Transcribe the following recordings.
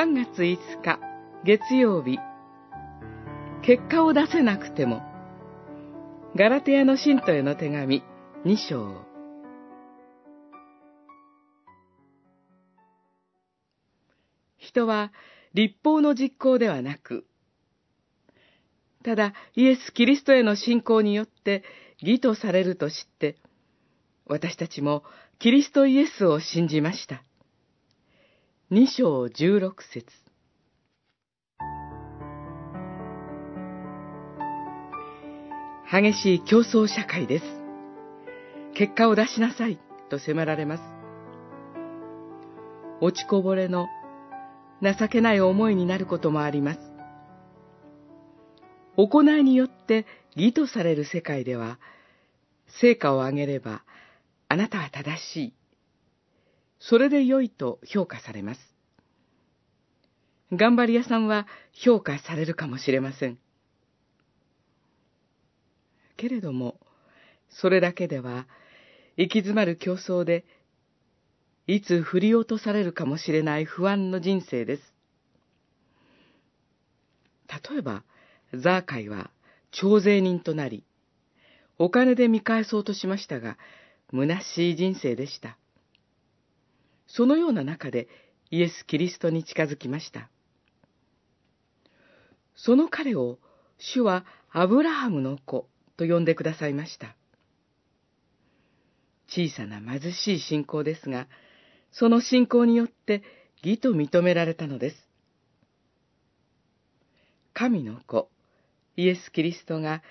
3月5日月曜日結果を出せなくてもガラテヤの信徒への手紙2章人は立法の実行ではなく、ただイエス・キリストへの信仰によって義とされると知って、私たちもキリストイエスを信じました。二章十六節激しい競争社会です。結果を出しなさいと迫られます。落ちこぼれの情けない思いになることもあります。行いによって義とされる世界では、成果を上げれば、あなたは正しい。それで良いと評価されます。頑張り屋さんは評価されるかもしれません。けれども、それだけでは、行き詰まる競争でいつ振り落とされるかもしれない不安の人生です。例えば、ザーカイは徴税人となり、お金で見返そうとしましたが、虚しい人生でした。そのような中でイエス・キリストに近づきました。その彼を主はアブラハムの子と呼んでくださいました。小さな貧しい信仰ですが、その信仰によって義と認められたのです。神の子、イエス・キリストが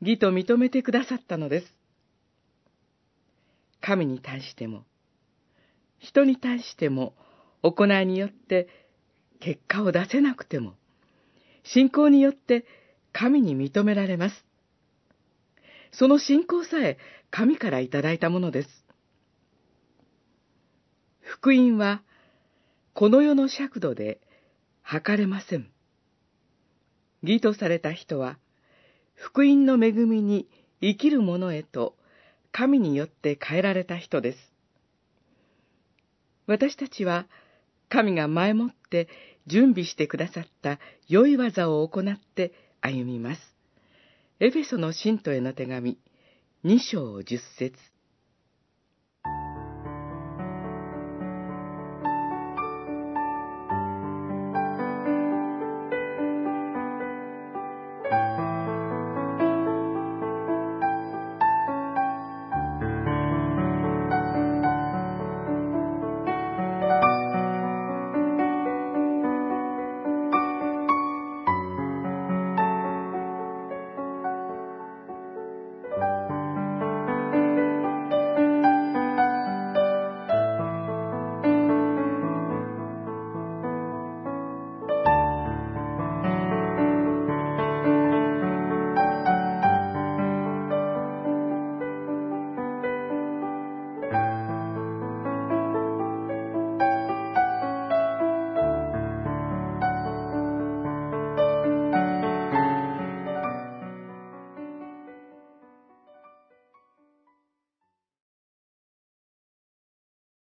義と認めてくださったのです。神に対しても、人に対しても、行いによって結果を出せなくても、信仰によって神に認められます。その信仰さえ神からいただいたものです。福音は、この世の尺度で測れません。義とされた人は、福音の恵みに生きる者へと、神によって変えられた人です。私たちは、神が前もって準備してくださった良い技を行って歩みます。エフェソの信徒への手紙、2章10節